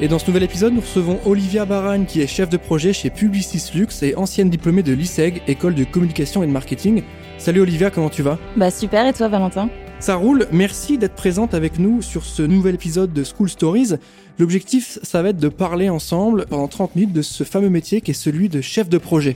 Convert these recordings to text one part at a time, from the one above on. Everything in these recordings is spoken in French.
Et dans ce nouvel épisode, nous recevons Olivia Baragne, qui est chef de projet chez Publicis Lux et ancienne diplômée de l'ISEG, école de communication et de marketing. Salut Olivia, comment tu vas? Bah super, et toi Valentin? Ça roule, merci d'être présente avec nous sur ce nouvel épisode de School Stories. L'objectif, ça va être de parler ensemble pendant 30 minutes de ce fameux métier qui est celui de chef de projet.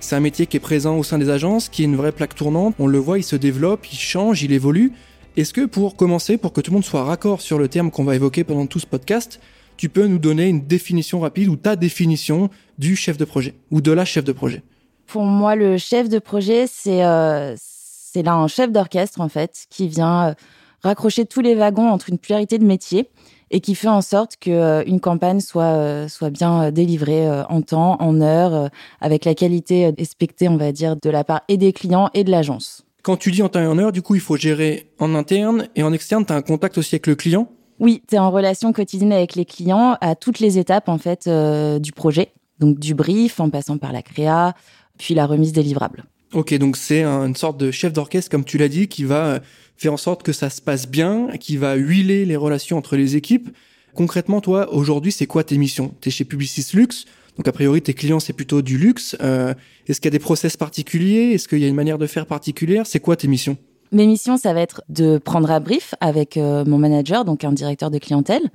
C'est un métier qui est présent au sein des agences, qui est une vraie plaque tournante. On le voit, il se développe, il change, il évolue. Est-ce que pour commencer, pour que tout le monde soit raccord sur le terme qu'on va évoquer pendant tout ce podcast, tu peux nous donner une définition rapide ou ta définition du chef de projet ou de la chef de projet Pour moi, le chef de projet, c'est euh, c'est là un chef d'orchestre en fait qui vient euh, raccrocher tous les wagons entre une pluralité de métiers et qui fait en sorte que euh, une campagne soit soit bien délivrée en temps, en heure, avec la qualité expectée, on va dire, de la part et des clients et de l'agence. Quand tu dis en temps et en heure, du coup, il faut gérer en interne et en externe. Tu as un contact aussi avec le client? Oui, tu es en relation quotidienne avec les clients à toutes les étapes en fait euh, du projet, donc du brief en passant par la créa, puis la remise des livrables. Ok, donc c'est une sorte de chef d'orchestre, comme tu l'as dit, qui va euh, faire en sorte que ça se passe bien, qui va huiler les relations entre les équipes. Concrètement, toi, aujourd'hui, c'est quoi tes missions? Tu es chez Publicis Luxe, donc a priori, tes clients, c'est plutôt du luxe. Euh, Est-ce qu'il y a des process particuliers? Est-ce qu'il y a une manière de faire particulière? C'est quoi tes missions? Mes missions, ça va être de prendre un brief avec euh, mon manager, donc un directeur de clientèle.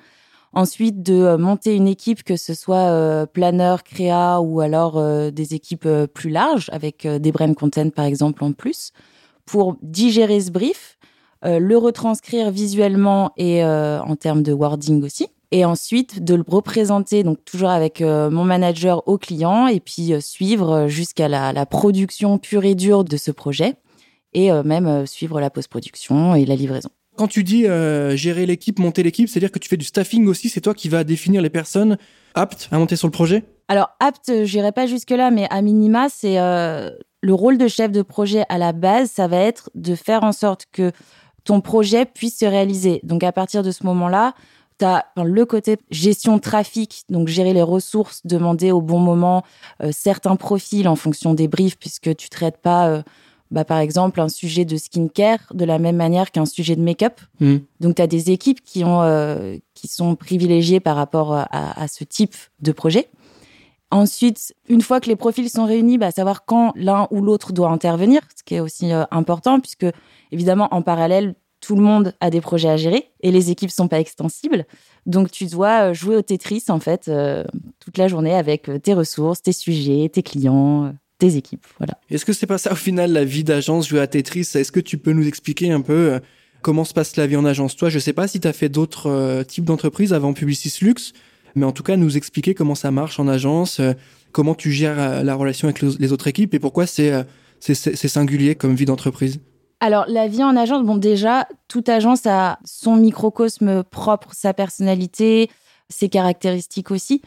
Ensuite, de euh, monter une équipe, que ce soit euh, planeur, créa ou alors des équipes plus larges, avec des brain content par exemple en plus, pour digérer ce brief, le retranscrire visuellement et en termes de wording aussi. Et ensuite, de le représenter, donc toujours avec mon manager au client, et puis suivre jusqu'à la, la production pure et dure de ce projet et euh, même euh, suivre la post-production et la livraison. Quand tu dis euh, gérer l'équipe, monter l'équipe, c'est-à-dire que tu fais du staffing aussi, c'est toi qui vas définir les personnes aptes à monter sur le projet? Alors, aptes, j'irai pas jusque-là, mais à minima, c'est le rôle de chef de projet à la base, ça va être de faire en sorte que ton projet puisse se réaliser. Donc, à partir de ce moment-là, tu as le côté gestion trafic, donc gérer les ressources, demander au bon moment certains profils en fonction des briefs, puisque tu traites pas bah, par exemple, un sujet de skincare de la même manière qu'un sujet de make-up. Hmm. Donc, tu as des équipes qui, ont, euh, qui sont privilégiées par rapport à, ce type de projet. Ensuite, une fois que les profils sont réunis, bah, savoir quand l'un ou l'autre doit intervenir, ce qui est aussi euh, important, puisque évidemment, en parallèle, tout le monde a des projets à gérer et les équipes sont pas extensibles. Donc, tu dois euh, jouer au Tetris, en fait, toute la journée avec tes ressources, tes sujets, tes clients des équipes. Voilà. Est-ce que c'est pas ça au final la vie d'agence jouer à Tetris? Est-ce que tu peux nous expliquer un peu euh, comment se passe la vie en agence? Toi, je sais pas si tu as fait d'autres euh, types d'entreprises avant Publicis Luxe, mais en tout cas nous expliquer comment ça marche en agence, euh, comment tu gères la relation avec les autres équipes et pourquoi c'est c'est singulier comme vie d'entreprise. Alors, la vie en agence, bon, déjà, toute agence a son microcosme propre, sa personnalité, ses caractéristiques aussi.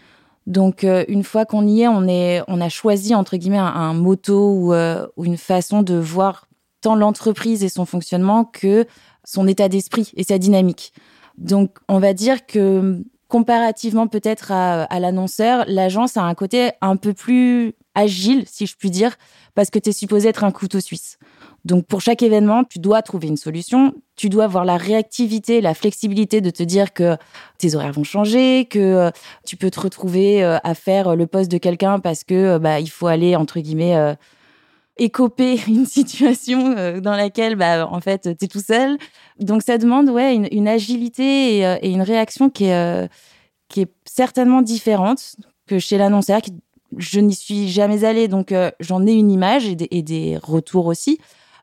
Donc euh, une fois qu'on y est, on est, on a choisi entre guillemets un, moto euh, ou, une façon de voir tant l'entreprise et son fonctionnement que son état d'esprit et sa dynamique. Donc on va dire que comparativement peut-être à, à l'annonceur, l'agence a un côté un peu plus agile, si je puis dire, parce que tu es supposé être un couteau suisse. Donc pour chaque événement, tu dois trouver une solution, tu dois avoir la réactivité, la flexibilité de te dire que tes horaires vont changer, que euh, tu peux te retrouver euh, à faire le poste de quelqu'un parce que euh, bah il faut aller entre guillemets écoper une situation dans laquelle bah en fait tu es tout seul. Donc ça demande ouais une, agilité et, une réaction qui est qui est certainement différente que chez l'annonceur je n'y suis jamais allée, donc j'en ai une image et des retours aussi.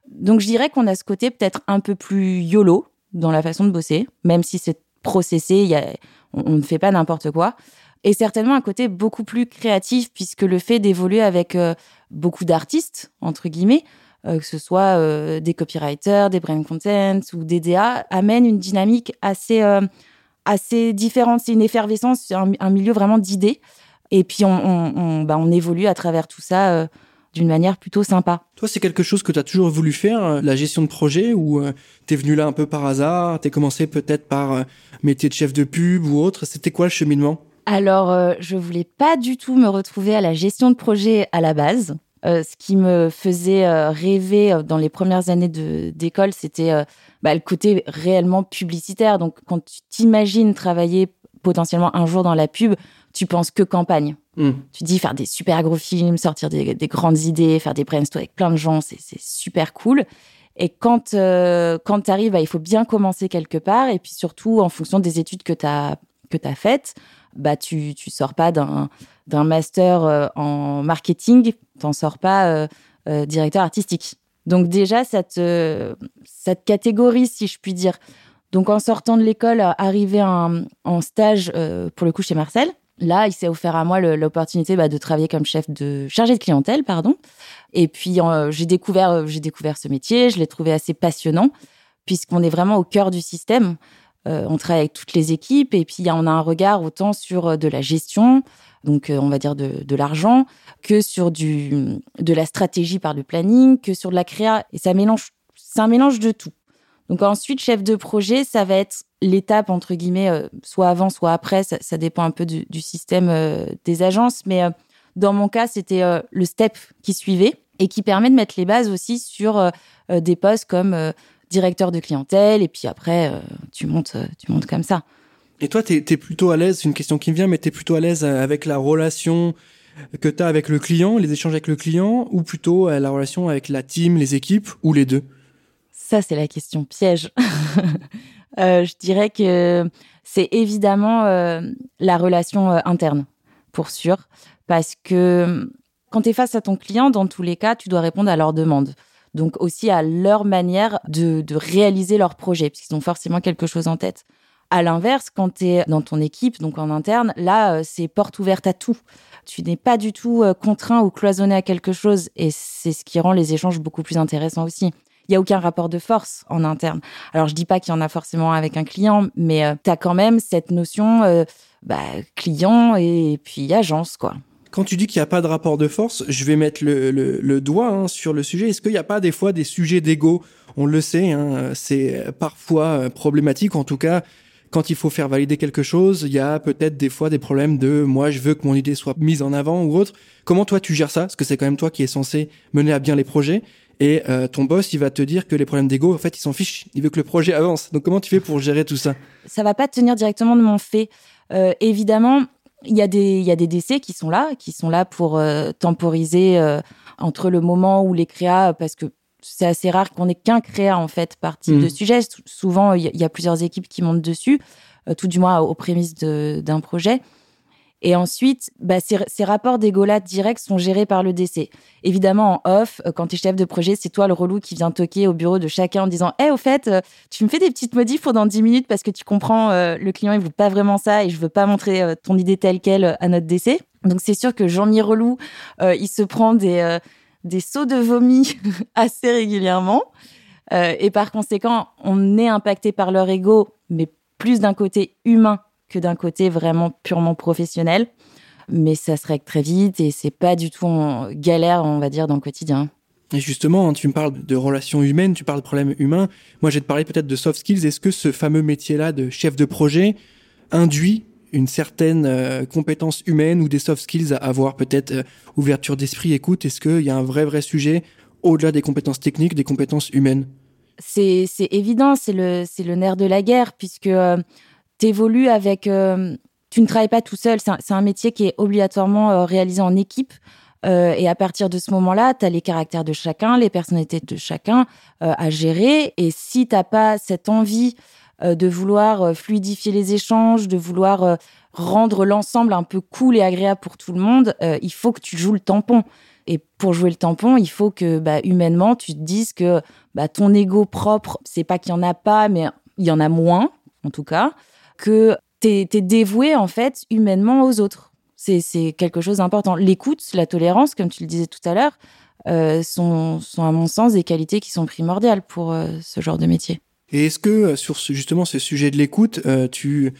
Donc je dirais qu'on a ce côté peut-être un peu plus YOLO dans la façon de bosser, même si c'est processé, on, ne fait pas n'importe quoi. Et certainement un côté beaucoup plus créatif, puisque le fait d'évoluer avec euh, beaucoup d'artistes, entre guillemets, euh, que ce soit euh, des copywriters, des brain contents ou des DA, amène une dynamique assez, assez différente. C'est une effervescence, un, un milieu vraiment d'idées. Et puis on, bah, on, évolue à travers tout ça d'une manière plutôt sympa. Toi, c'est quelque chose que tu as toujours voulu faire, euh, la gestion de projet, ou tu t'es venu là un peu par hasard, t'es commencé peut-être par métier de chef de pub ou autre. C'était quoi le cheminement? Alors, je voulais pas du tout me retrouver à la gestion de projet à la base. ce qui me faisait rêver dans les premières années d'école, c'était bah, le côté réellement publicitaire. Donc, quand tu t'imagines travailler potentiellement un jour dans la pub, tu penses que campagne. Hmm. Tu dis faire des super gros films, sortir des, grandes idées, faire des brainstorms avec plein de gens, c'est super cool. Et quand, euh, quand tu arrives, bah, il faut bien commencer quelque part. Et puis surtout, en fonction des études que tu as, que as faites, bah, tu ne sors pas d'un master euh, en marketing, tu n'en sors pas euh, directeur artistique. Donc déjà, ça te, ça te catégorise, si je puis dire. Donc en sortant de l'école, arrivé en, en stage, pour le coup, chez Marcel, Là, il s'est offert à moi l'opportunité bah, de travailler comme chef de chargé de clientèle, pardon. Et puis j'ai découvert, euh, j'ai découvert ce métier. Je l'ai trouvé assez passionnant puisqu'on est vraiment au cœur du système. Euh, on travaille avec toutes les équipes et puis on a un regard autant sur euh, de la gestion, donc on va dire de, de l'argent, que sur du de la stratégie par le planning, que sur de la créa. Et ça mélange, c'est un mélange de tout. Donc ensuite, chef de projet, ça va être l'étape, entre guillemets, euh, soit avant, soit après, ça, dépend un peu du, système euh, des agences. Mais euh, dans mon cas, c'était le step qui suivait et qui permet de mettre les bases aussi sur des postes comme directeur de clientèle. Et puis après, tu, montes, tu montes comme ça. Et toi, tu es, plutôt à l'aise, c'est une question qui me vient, mais tu es plutôt à l'aise avec la relation que tu as avec le client, les échanges avec le client, ou plutôt la relation avec la team, les équipes, ou les deux? Ça, c'est la question piège. Euh, je dirais que c'est évidemment euh, la relation euh, interne, pour sûr, parce que quand tu es face à ton client, dans tous les cas, tu dois répondre à leurs demandes. Donc aussi à leur manière de, de réaliser leur projet, puisqu'ils ont forcément quelque chose en tête. À l'inverse, quand tu es dans ton équipe, donc en interne, là, c'est porte ouverte à tout. Tu n'es pas du tout contraint ou cloisonné à quelque chose, et c'est ce qui rend les échanges beaucoup plus intéressants aussi il y a aucun rapport de force en interne. Alors je dis pas qu'il y en a forcément avec un client, mais euh, tu as quand même cette notion euh, bah, client et puis agence quoi. Quand tu dis qu'il n'y a pas de rapport de force, je vais mettre le, doigt hein, sur le sujet. Est-ce qu'il n'y a pas des fois des sujets d'ego? On le sait, hein, c'est parfois euh, problématique. En tout cas, quand il faut faire valider quelque chose, il y a peut-être des fois des problèmes de moi je veux que mon idée soit mise en avant ou autre. Comment toi tu gères ça? Parce que c'est quand même toi qui es censé mener à bien les projets. Et euh, ton boss, il va te dire que les problèmes d'ego, en fait, il s'en fiche. Il veut que le projet avance. Donc, comment tu fais pour gérer tout ça? Ça va pas tenir directement de mon fait. Euh, évidemment, il y a des il y a des décès qui sont là, qui sont là pour euh, temporiser entre le moment où les créas, parce que c'est assez rare qu'on ait qu'un créa en fait par type de mmh. sujet. Souvent, il y, a plusieurs équipes qui montent dessus, tout du moins aux prémices d'un projet. Et ensuite, bah, ces, rapports d'égolat directs sont gérés par le DC. Évidemment, en off, euh, quand tu es chef de projet, c'est toi le relou qui vient toquer au bureau de chacun en disant Hé, au fait, euh, tu me fais des petites modifs pendant 10 minutes parce que tu comprends, euh, le client, il veut pas vraiment ça et je veux pas montrer ton idée telle qu'elle à notre DC. Donc, c'est sûr que Jean-Mi Relou, il se prend des, des sauts de vomi assez régulièrement. et par conséquent, on est impacté par leur ego, mais plus d'un côté humain que d'un côté vraiment purement professionnel. Mais ça se règle très vite et c'est pas du tout en galère, on va dire, dans le quotidien. Et justement, hein, tu me parles de relations humaines, tu parles de problèmes humains. Moi, j'ai te parler peut-être de soft skills. Est-ce que ce fameux métier-là de chef de projet induit une certaine euh, compétence humaine ou des soft skills à avoir, peut-être euh, ouverture d'esprit, écoute? Est-ce qu'il y a un vrai, vrai sujet au-delà des compétences techniques, des compétences humaines? C'est évident, c'est le, le nerf de la guerre, puisque euh, t'évolues avec. Euh, tu ne travailles pas tout seul. C'est un, métier qui est obligatoirement euh, réalisé en équipe. Euh, et à partir de ce moment-là, tu as les caractères de chacun, les personnalités de chacun à gérer. Et si tu n'as pas cette envie de vouloir fluidifier les échanges, de vouloir rendre l'ensemble un peu cool et agréable pour tout le monde, il faut que tu joues le tampon. Et pour jouer le tampon, il faut que bah, humainement, tu te dises que bah, ton ego propre, c'est pas qu'il y en a pas, mais il y en a moins, en tout cas que tu es, dévoué en fait humainement aux autres. C'est quelque chose d'important. L'écoute, la tolérance, comme tu le disais tout à l'heure, euh, sont, à mon sens des qualités qui sont primordiales pour euh, ce genre de métier. Et est-ce que euh, sur justement ce sujet de l'écoute, tu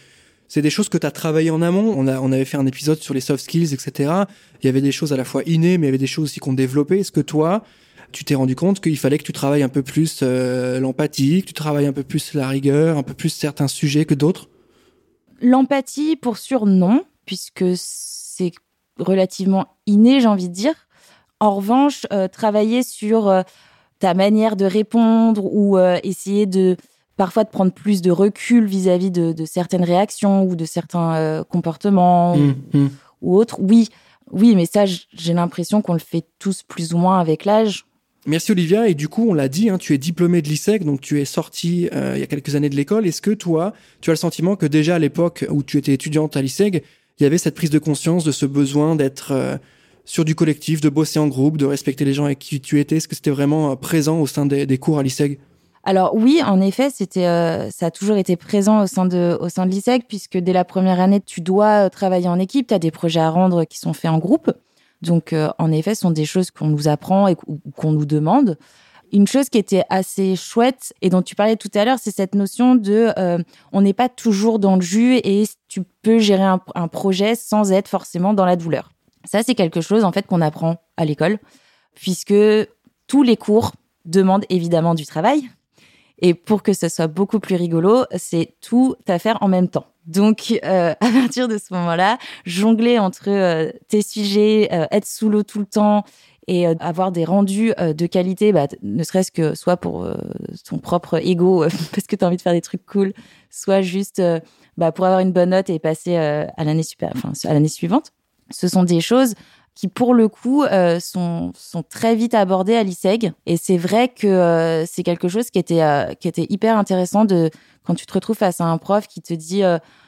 c'est des choses que tu as travaillé en amont? On, avait fait un épisode sur les soft skills, etc. Il y avait des choses à la fois innées, mais il y avait des choses aussi qu'on développait. Est-ce que toi, tu t'es rendu compte qu'il fallait que tu travailles un peu plus l'empathie, que tu travailles un peu plus la rigueur, un peu plus certains sujets que d'autres? L'empathie, pour sûr, non, puisque c'est relativement inné, j'ai envie de dire. En revanche, euh, travailler sur euh, ta manière de répondre ou essayer de parfois de prendre plus de recul vis-à-vis de, certaines réactions ou de certains euh, comportements mmh, mmh. ou, autres. Oui, oui, mais ça, j'ai l'impression qu'on le fait tous plus ou moins avec l'âge. Merci Olivia. Et du coup, on l'a dit, hein, tu es diplômée de l'ISEC, donc tu es sortie euh, il y a quelques années de l'école. Est-ce que toi, tu as le sentiment que déjà à l'époque où tu étais étudiante à l'ISEG, il y avait cette prise de conscience de ce besoin d'être euh, sur du collectif, de bosser en groupe, de respecter les gens avec qui tu étais? Est-ce que c'était vraiment présent au sein des, cours à l'ISEG alors oui, en effet, c'était, euh, ça a toujours été présent au sein de, au sein de l'ISEC, puisque dès la première année, tu dois euh, travailler en équipe, tu as des projets à rendre qui sont faits en groupe. Donc euh, en effet, ce sont des choses qu'on nous apprend et qu'on nous demande. Une chose qui était assez chouette et dont tu parlais tout à l'heure, c'est cette notion de on n'est pas toujours dans le jus et tu peux gérer un, un projet sans être forcément dans la douleur. Ça, c'est quelque chose en fait qu'on apprend à l'école, puisque tous les cours demandent évidemment du travail, et pour que ce soit beaucoup plus rigolo, c'est tout à faire en même temps. Donc, euh, à partir de ce moment-là, jongler entre euh, tes sujets, euh, être sous l'eau tout le temps et avoir des rendus de qualité, bah, ne serait-ce que soit pour ton propre ego, parce que tu as envie de faire des trucs cool, soit juste bah, pour avoir une bonne note et passer à l'année suivante. Ce sont des choses qui pour le coup euh, sont, sont très vite abordés à l'ISEG. Et c'est vrai que euh, c'est quelque chose qui était, euh, qui était hyper intéressant de quand tu te retrouves face à un prof qui te dit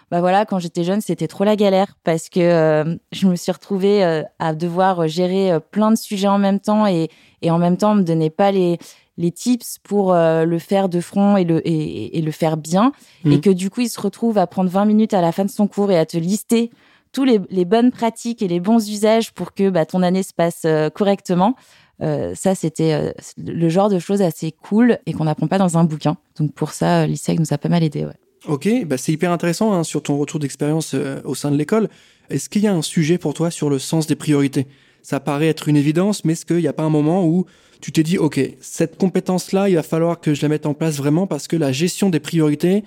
bah voilà quand j'étais jeune c'était trop la galère parce que je me suis retrouvée à devoir gérer plein de sujets en même temps et, et en même temps me donnait pas les les tips pour le faire de front et le et, et le faire bien mmh. et que du coup il se retrouve à prendre 20 minutes à la fin de son cours et à te lister tous les, bonnes pratiques et les bons usages pour que bah, ton année se passe euh, correctement. Euh, ça, c'était euh, le genre de choses assez cool et qu'on n'apprend pas dans un bouquin. Donc pour ça, l'ISEC nous a pas mal aidé. Ok, bah c'est hyper intéressant hein, sur ton retour d'expérience au sein de l'école. Est-ce qu'il y a un sujet pour toi sur le sens des priorités? Ça paraît être une évidence, mais est-ce qu'il n'y a pas un moment où tu t'es dit, ok, cette compétence-là, il va falloir que je la mette en place vraiment parce que la gestion des priorités,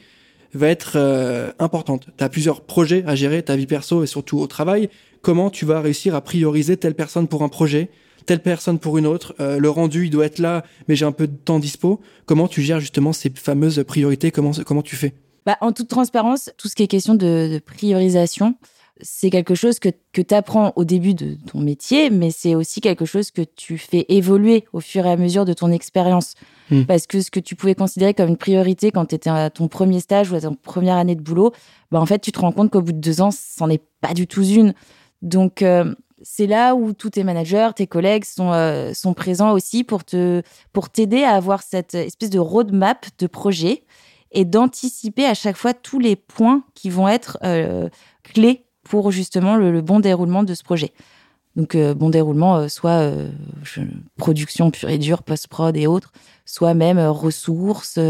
va être euh, importante. Tu as plusieurs projets à gérer, ta vie perso et surtout au travail. Comment tu vas réussir à prioriser telle personne pour un projet, telle personne pour une autre? Euh, Le rendu, il doit être là, mais j'ai un peu de temps dispo. Comment tu gères justement ces fameuses priorités? Comment, comment tu fais? Bah, En toute transparence, tout ce qui est question de, de priorisation, c'est quelque chose que, que tu apprends au début de ton métier, mais c'est aussi quelque chose que tu fais évoluer au fur et à mesure de ton expérience. Hmm. Parce que ce que tu pouvais considérer comme une priorité quand tu étais à ton premier stage ou à ton première année de boulot, bah en fait, tu te rends compte qu'au bout de deux ans, c'en est pas du tout une. Donc, euh, c'est là où tous tes managers, tes collègues sont, euh, sont présents aussi pour te pour t'aider à avoir cette espèce de roadmap de projet et d'anticiper à chaque fois tous les points qui vont être euh, clés pour justement le, bon déroulement de ce projet. Donc euh, bon déroulement, euh, soit euh, production pure et dure, post-prod et autres, soit même ressources,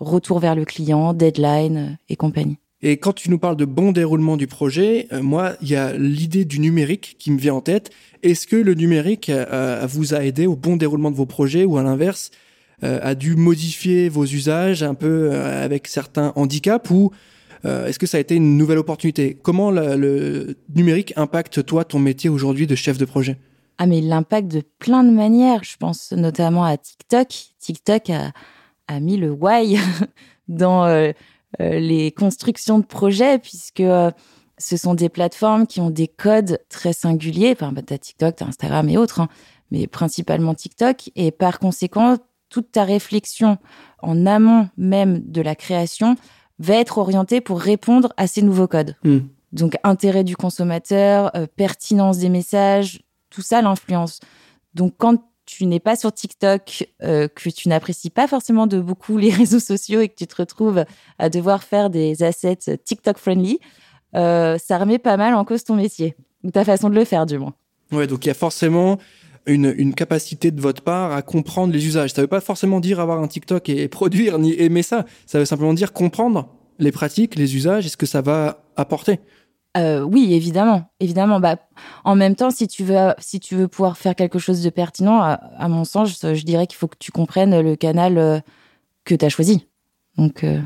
retour vers le client, deadline et compagnie. Et quand tu nous parles de bon déroulement du projet, moi, il y a l'idée du numérique qui me vient en tête. Est-ce que le numérique vous a aidé au bon déroulement de vos projets ou à l'inverse, a dû modifier vos usages un peu avec certains handicaps ou euh, est-ce que ça a été une nouvelle opportunité? Comment le numérique impacte toi ton métier aujourd'hui de chef de projet? Ah mais l'impact de plein de manières. Je pense notamment à TikTok. TikTok a, mis le why dans euh, euh, les constructions de projets puisque ce sont des plateformes qui ont des codes très singuliers. Enfin, bah, tu as TikTok, tu as Instagram et autres, hein, mais principalement TikTok. Et par conséquent, toute ta réflexion en amont même de la création va être orienté pour répondre à ces nouveaux codes. Hmm. Donc intérêt du consommateur, euh, pertinence des messages, tout ça l'influence. Donc quand tu n'es pas sur TikTok, euh, que tu n'apprécies pas forcément de beaucoup les réseaux sociaux et que tu te retrouves à devoir faire des assets TikTok friendly, euh, ça remet pas mal en cause ton métier ou ta façon de le faire du moins. Ouais, donc il y a forcément une, une, capacité de votre part à comprendre les usages. Ça veut pas forcément dire avoir un TikTok et produire ni aimer ça. Ça veut simplement dire comprendre les pratiques, les usages. Est-ce que ça va apporter. Euh, oui, évidemment, évidemment. Bah, en même temps, si tu veux, si tu veux pouvoir faire quelque chose de pertinent, à, mon sens, je, dirais qu'il faut que tu comprennes le canal euh, que tu as choisi. Donc, euh,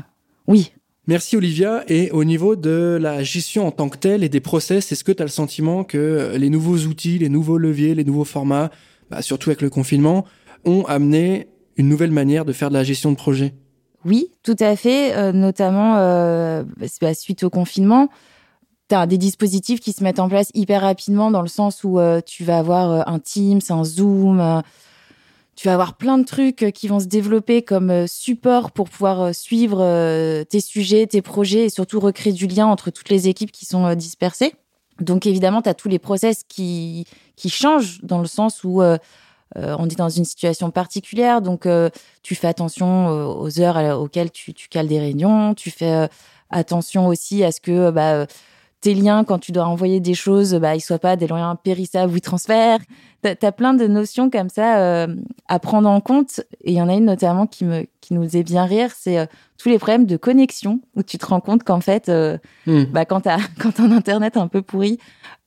oui. Merci Olivia. Et au niveau de la gestion en tant que telle et des process, est-ce que tu as le sentiment que les nouveaux outils, les nouveaux leviers, les nouveaux formats, bah, surtout avec le confinement, ont amené une nouvelle manière de faire de la gestion de projet? Oui, tout à fait, notamment bah, suite au confinement tu as des dispositifs qui se mettent en place hyper rapidement dans le sens où euh, tu vas avoir euh, un Teams, un Zoom, euh, tu vas avoir plein de trucs qui vont se développer comme support pour pouvoir suivre tes sujets, tes projets et surtout recréer du lien entre toutes les équipes qui sont dispersées. Donc évidemment, tu as tous les process qui, qui changent dans le sens où on est dans une situation particulière, donc tu fais attention aux heures auxquelles tu, tu cales des réunions, tu fais attention aussi à ce que... Bah, tes liens, quand tu dois envoyer des choses, bah, ils soient pas des liens périssables ou transferts. Tu as, plein de notions comme ça euh, à prendre en compte. Et il y en a une notamment qui, me, qui nous est bien rire, c'est euh, tous les problèmes de connexion, où tu te rends compte qu'en fait, euh, hmm. bah, quand tu as, quand un Internet un peu pourri,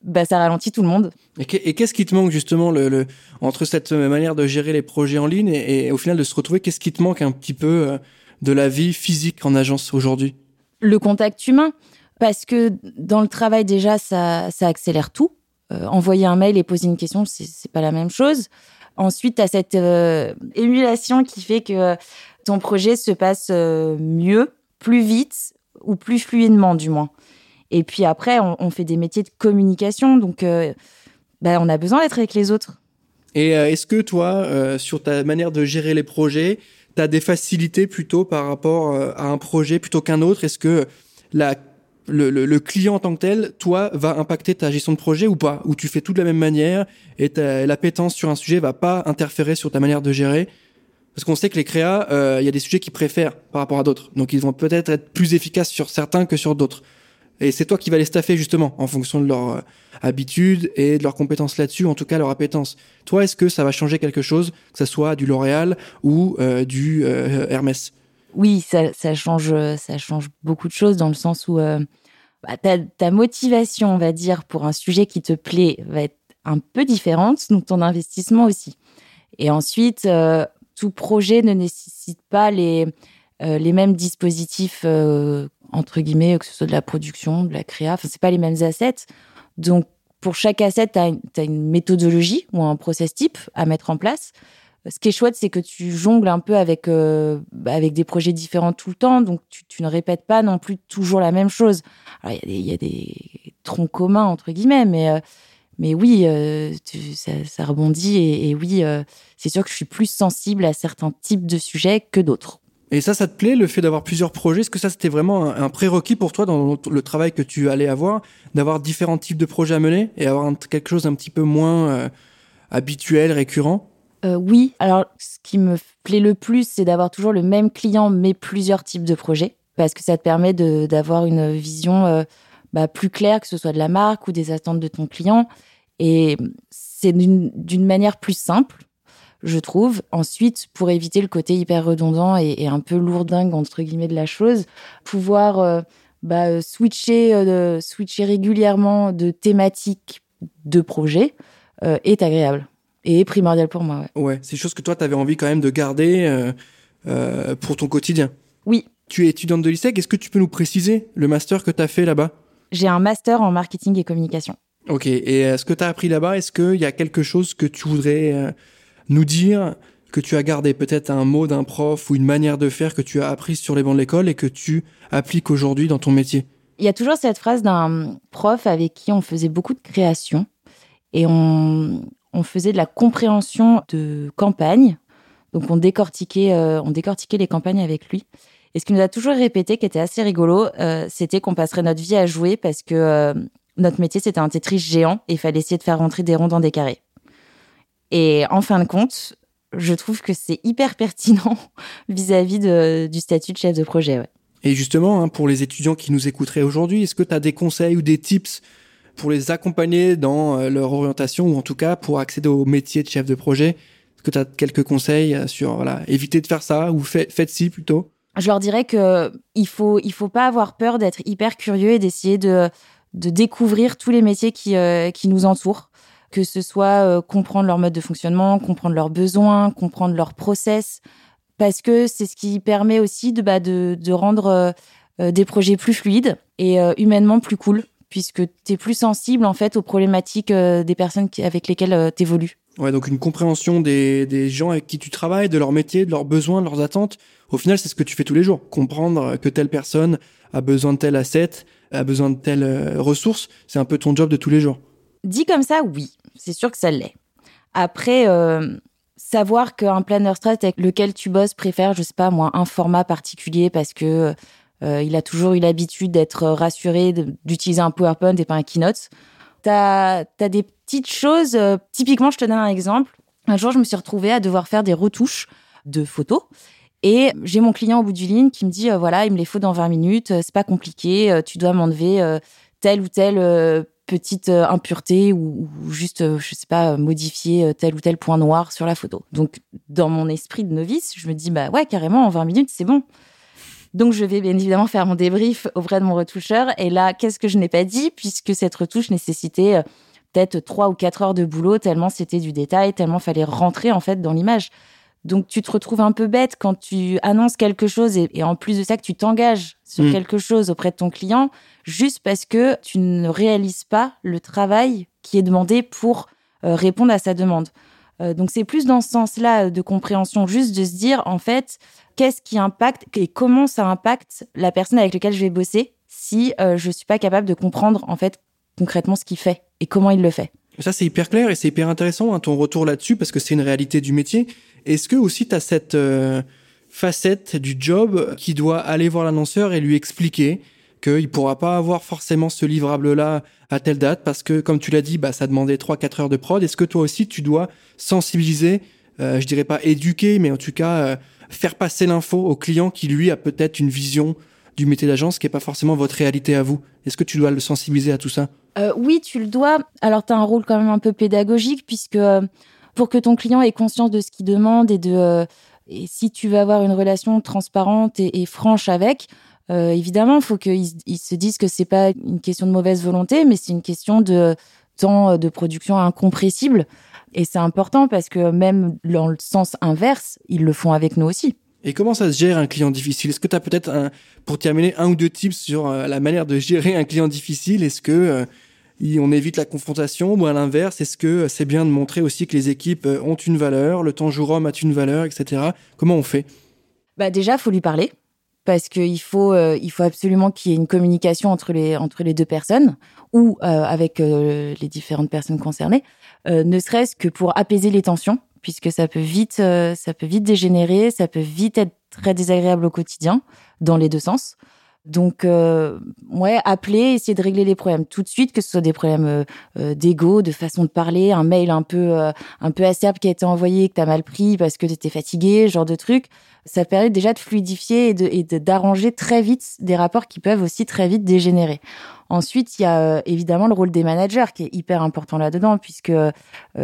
bah, ça ralentit tout le monde. Et qu'est-ce qui te manque justement le, le, entre cette manière de gérer les projets en ligne et, et au final de se retrouver, qu'est-ce qui te manque un petit peu de la vie physique en agence aujourd'hui? Le contact humain parce que dans le travail déjà, ça, ça accélère tout. Euh, envoyer un mail et poser une question, c'est pas la même chose. Ensuite, tu as cette euh, émulation qui fait que ton projet se passe euh, mieux, plus vite ou plus fluidement du moins. Et puis après, on, fait des métiers de communication, donc bah, on a besoin d'être avec les autres. Et est-ce que toi, sur ta manière de gérer les projets, tu as des facilités plutôt par rapport à un projet plutôt qu'un autre? Est-ce que la le, le, client en tant que tel, toi, va impacter ta gestion de projet ou pas? Ou tu fais tout de la même manière et l'appétence sur un sujet va pas interférer sur ta manière de gérer? Parce qu'on sait que les créas, euh, il y a des sujets qu'ils préfèrent par rapport à d'autres. Donc ils vont peut-être être plus efficaces sur certains que sur d'autres. Et c'est toi qui vas les staffer justement en fonction de leur euh, habitude et de leurs compétences là-dessus, en tout cas leur appétence. Toi, est-ce que ça va changer quelque chose, que ça soit du L'Oréal ou euh, du Hermès? Oui, ça, change, ça change beaucoup de choses dans le sens où euh, bah, ta, motivation, on va dire, pour un sujet qui te plaît va être un peu différente, donc ton investissement aussi. Et ensuite, euh, tout projet ne nécessite pas les, euh, les mêmes dispositifs, entre guillemets, que ce soit de la production, de la créa, enfin, c'est pas les mêmes assets. Donc, pour chaque asset, tu as, une méthodologie ou un process type à mettre en place ce qui est chouette, c'est que tu jongles un peu avec, euh, avec des projets différents tout le temps, donc tu, ne répètes pas non plus toujours la même chose. Il y, a des troncs communs, entre guillemets, mais, euh, mais oui, euh, ça, rebondit, et, oui, c'est sûr que je suis plus sensible à certains types de sujets que d'autres. Et ça, ça te plaît, le fait d'avoir plusieurs projets? Est-ce que ça, c'était vraiment un, prérequis pour toi dans le travail que tu allais avoir, d'avoir différents types de projets à mener et avoir quelque chose un petit peu moins habituel, récurrent? Euh, oui. Alors, ce qui me plaît le plus, c'est d'avoir toujours le même client, mais plusieurs types de projets, parce que ça te permet d'avoir une vision euh, bah, plus claire, que ce soit de la marque ou des attentes de ton client. Et c'est d'une manière plus simple, je trouve. Ensuite, pour éviter le côté hyper redondant et, un peu lourdingue, entre guillemets, de la chose, pouvoir euh, bah, switcher, switcher régulièrement de thématiques de projet est agréable et primordial pour moi. Ouais, ouais c'est des choses que toi, tu avais envie quand même de garder euh, euh, pour ton quotidien. Oui. Tu es étudiante de l'ISEC, est-ce que tu peux nous préciser le master que tu as fait là-bas? J'ai un master en marketing et communication. Ok, et ce que tu as appris là-bas, est-ce qu'il y a quelque chose que tu voudrais euh, nous dire, que tu as gardé Peut-être un mot d'un prof ou une manière de faire que tu as appris sur les bancs de l'école et que tu appliques aujourd'hui dans ton métier? Il y a toujours cette phrase d'un prof avec qui on faisait beaucoup de création et on, on faisait de la compréhension de campagne. Donc on décortiquait, euh, on décortiquait les campagnes avec lui. Et ce qu'il nous a toujours répété, qui était assez rigolo, euh, c'était qu'on passerait notre vie à jouer parce que euh, notre métier c'était un Tetris géant et il fallait essayer de faire rentrer des ronds dans des carrés. Et en fin de compte, je trouve que c'est hyper pertinent vis-à-vis du statut de chef de projet. Et justement, hein, pour les étudiants qui nous écouteraient aujourd'hui, est-ce que tu as des conseils ou des tips pour les accompagner dans euh, leur orientation ou en tout cas pour accéder au métier de chef de projet. Est-ce que tu as quelques conseils euh, sur voilà, éviter de faire ça ou faites ci plutôt? Je leur dirais que il faut il faut pas avoir peur d'être hyper curieux et d'essayer de de découvrir tous les métiers qui euh, qui nous entourent, que ce soit comprendre leur mode de fonctionnement, comprendre leurs besoins, comprendre leur process, parce que c'est ce qui permet aussi de bah, de, rendre des projets plus fluides et humainement plus cool, puisque tu es plus sensible en fait aux problématiques des personnes avec lesquelles tu évolues. Ouais, donc une compréhension des, des gens avec qui tu travailles, de leur métier, de leurs besoins, de leurs attentes. Au final, c'est ce que tu fais tous les jours. Comprendre que telle personne a besoin de tel asset, a besoin de telle euh, ressource. C'est un peu ton job de tous les jours. Dit comme ça, oui. C'est sûr que ça l'est. Après, euh, savoir qu'un planner strat avec lequel tu bosses préfère, je sais pas moi, un format particulier parce que euh, il a toujours eu l'habitude d'être rassuré d'utiliser un PowerPoint et pas un Keynote. T'as as des petites choses. typiquement, je te donne un exemple. Un jour, je me suis retrouvée à devoir faire des retouches de photos. Et j'ai mon client au bout du ligne qui me dit, euh, voilà, il me les faut dans 20 minutes, euh, c'est pas compliqué, euh, tu dois m'enlever telle ou telle petite impureté ou, juste, je sais pas, modifier tel ou tel point noir sur la photo. Donc, dans mon esprit de novice, je me dis, bah ouais, carrément, en 20 minutes, c'est bon. Donc, je vais bien évidemment faire mon débrief auprès de mon retoucheur. Et là, qu'est-ce que je n'ai pas dit, puisque cette retouche nécessitait peut-être trois ou quatre heures de boulot, tellement c'était du détail, tellement fallait rentrer en fait dans l'image. Donc tu te retrouves un peu bête quand tu annonces quelque chose et, en plus de ça que tu t'engages sur mm. quelque chose auprès de ton client juste parce que tu ne réalises pas le travail qui est demandé pour euh, répondre à sa demande. Euh, donc c'est plus dans ce sens-là de compréhension, juste de se dire en fait qu'est-ce qui impacte et comment ça impacte la personne avec laquelle je vais bosser si euh, je suis pas capable de comprendre en fait concrètement ce qu'il fait et comment il le fait. Ça c'est hyper clair et c'est hyper intéressant hein, ton retour là-dessus parce que c'est une réalité du métier. Est-ce que aussi tu as cette euh, facette du job qui doit aller voir l'annonceur et lui expliquer qu'il pourra pas avoir forcément ce livrable-là à telle date parce que, comme tu l'as dit, bah, ça demandait 3-4 heures de prod. Est-ce que toi aussi, tu dois sensibiliser, euh, je dirais pas éduquer, mais en tout cas, euh, faire passer l'info au client qui, lui, a peut-être une vision du métier d'agence qui est pas forcément votre réalité à vous? Est-ce que tu dois le sensibiliser à tout ça? Oui, tu le dois. Alors, tu as un rôle quand même un peu pédagogique puisque pour que ton client ait conscience de ce qu'il demande et de euh, et si tu veux avoir une relation transparente et, franche avec, euh, évidemment, il faut qu'ils se disent que c'est pas une question de mauvaise volonté, mais c'est une question de temps de production incompressible. Et c'est important parce que même dans le sens inverse, ils le font avec nous aussi. Et comment ça se gère un client difficile? Est-ce que tu as peut-être, pour terminer, un ou deux tips sur euh, la manière de gérer un client difficile? Est-ce que on évite la confrontation ou à l'inverse, est-ce que c'est bien de montrer aussi que les équipes euh, ont une valeur, le temps jour homme a une valeur, etc. Comment on fait? Bah déjà, faut lui parler parce qu'il faut, euh, faut absolument qu'il y ait une communication entre les, entre les deux personnes ou euh, avec les différentes personnes concernées, ne serait-ce que pour apaiser les tensions, puisque ça peut vite, ça peut vite dégénérer, ça peut vite être très désagréable au quotidien dans les deux sens. Donc, euh, ouais, appeler, essayer de régler les problèmes tout de suite, que ce soit des problèmes euh, euh, d'ego, de façon de parler, un mail un peu un peu acerbe qui a été envoyé que t'as mal pris parce que t'étais fatigué, genre de truc. Ça permet déjà de fluidifier et de et d'arranger très vite des rapports qui peuvent aussi très vite dégénérer. Ensuite, il y a évidemment le rôle des managers qui est hyper important là-dedans puisque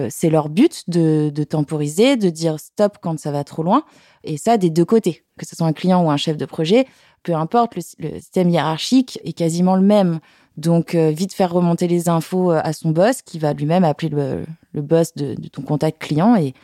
c'est leur but de, de temporiser, de dire stop quand ça va trop loin. Et ça, des deux côtés, que ce soit un client ou un chef de projet, peu importe, le, système hiérarchique est quasiment le même. Donc, euh, vite faire remonter les infos euh, à son boss, qui va lui-même appeler le, boss de, ton contact client et,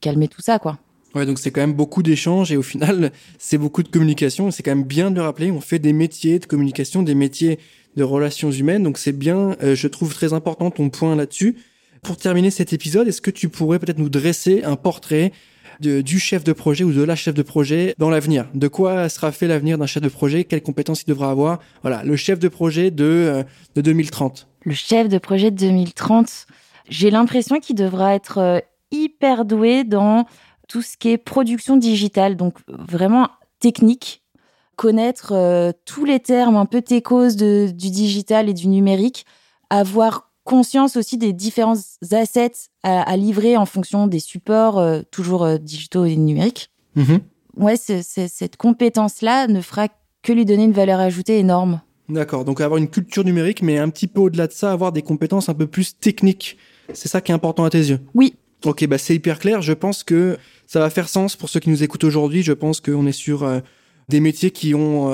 calmer tout ça, quoi. Ouais, donc c'est quand même beaucoup d'échanges et au final, c'est beaucoup de communication. C'est quand même bien de le rappeler. On fait des métiers de communication, des métiers de relations humaines. Donc c'est bien, euh, je trouve très important ton point là-dessus. Pour terminer cet épisode, est-ce que tu pourrais peut-être nous dresser un portrait du chef de projet ou de la chef de projet dans l'avenir. De quoi sera fait l'avenir d'un chef de projet? Quelles compétences il devra avoir? Voilà, le chef de projet de, euh, de 2030. Le chef de projet de 2030, j'ai l'impression qu'il devra être euh, hyper doué dans tout ce qui est production digitale, donc vraiment technique, connaître euh, tous les termes un peu techos du digital et du numérique, avoir conscience aussi des différents assets à, livrer en fonction des supports, euh, toujours euh, digitaux et numériques. Mm-hmm. Ouais, cette compétence-là ne fera que lui donner une valeur ajoutée énorme. D'accord, donc avoir une culture numérique, mais un petit peu au-delà de ça, avoir des compétences un peu plus techniques. C'est ça qui est important à tes yeux? Oui. Ok, bah c'est hyper clair. Je pense que ça va faire sens pour ceux qui nous écoutent aujourd'hui. Je pense qu'on est sur euh, des métiers qui ont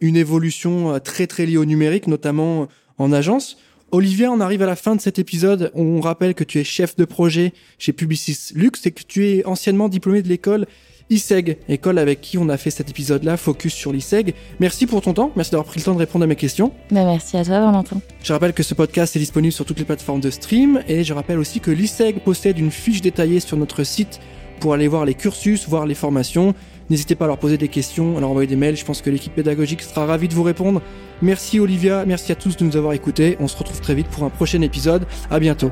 une évolution très très liée au numérique, notamment en agence. Olivia, on arrive à la fin de cet épisode. On rappelle que tu es chef de projet chez Publicis Lux et que tu es anciennement diplômé de l'école ISEG, école avec qui on a fait cet épisode-là, focus sur l'ISEG. Merci pour ton temps, merci d'avoir pris le temps de répondre à mes questions. Ben, merci à toi, Valentin. Je rappelle que ce podcast est disponible sur toutes les plateformes de stream et je rappelle aussi que l'ISEG possède une fiche détaillée sur notre site pour aller voir les cursus, voir les formations. N'hésitez pas à leur poser des questions, à leur envoyer des mails. Je pense que l'équipe pédagogique sera ravie de vous répondre. Merci Olivia, merci à tous de nous avoir écoutés. On se retrouve très vite pour un prochain épisode. À bientôt.